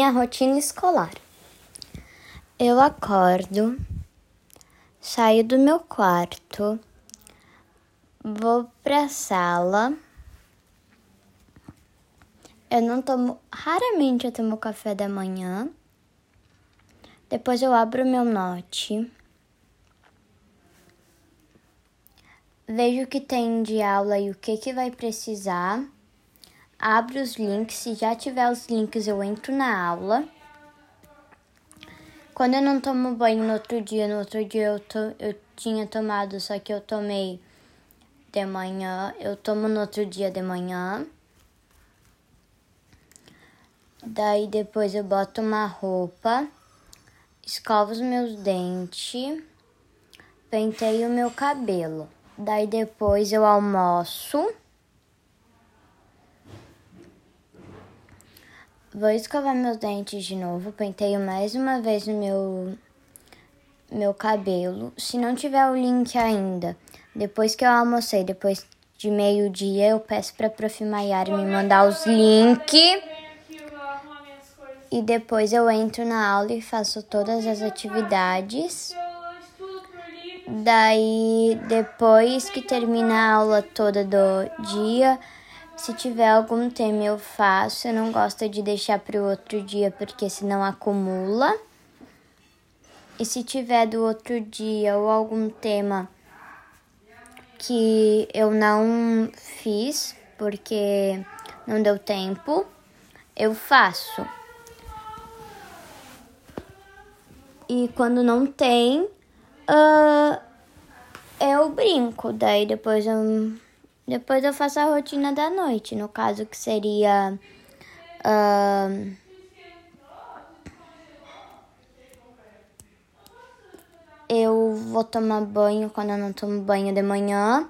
Minha rotina escolar. Eu acordo, saio do meu quarto, vou pra sala. Eu não tomo, raramente eu tomo café da manhã. Depois eu abro meu note. Vejo o que tem de aula e o que, que vai precisar abro os links, se já tiver os links eu entro na aula. Quando eu não tomo banho no outro dia, no outro dia eu, to, eu tinha tomado, só que eu tomei de manhã, eu tomo no outro dia de manhã. Daí depois eu boto uma roupa, escovo os meus dentes, penteio o meu cabelo. Daí depois eu almoço. Vou escovar meus dentes de novo, penteio mais uma vez o meu, meu cabelo. Se não tiver o link ainda, depois que eu almocei, depois de meio-dia, eu peço para Prof. Maiara me mandar os links. E depois eu entro na aula e faço todas as atividades. Daí, depois que termina a aula toda do dia, se tiver algum tema, eu faço. Eu não gosto de deixar para o outro dia, porque senão acumula. E se tiver do outro dia ou algum tema que eu não fiz, porque não deu tempo, eu faço. E quando não tem, uh, eu brinco. Daí depois eu depois eu faço a rotina da noite, no caso que seria. Uh, eu vou tomar banho quando eu não tomo banho de manhã.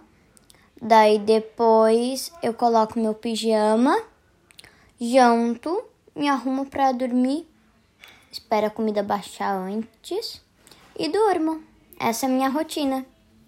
Daí depois eu coloco meu pijama, janto, me arrumo para dormir, espero a comida baixar antes e durmo. Essa é a minha rotina.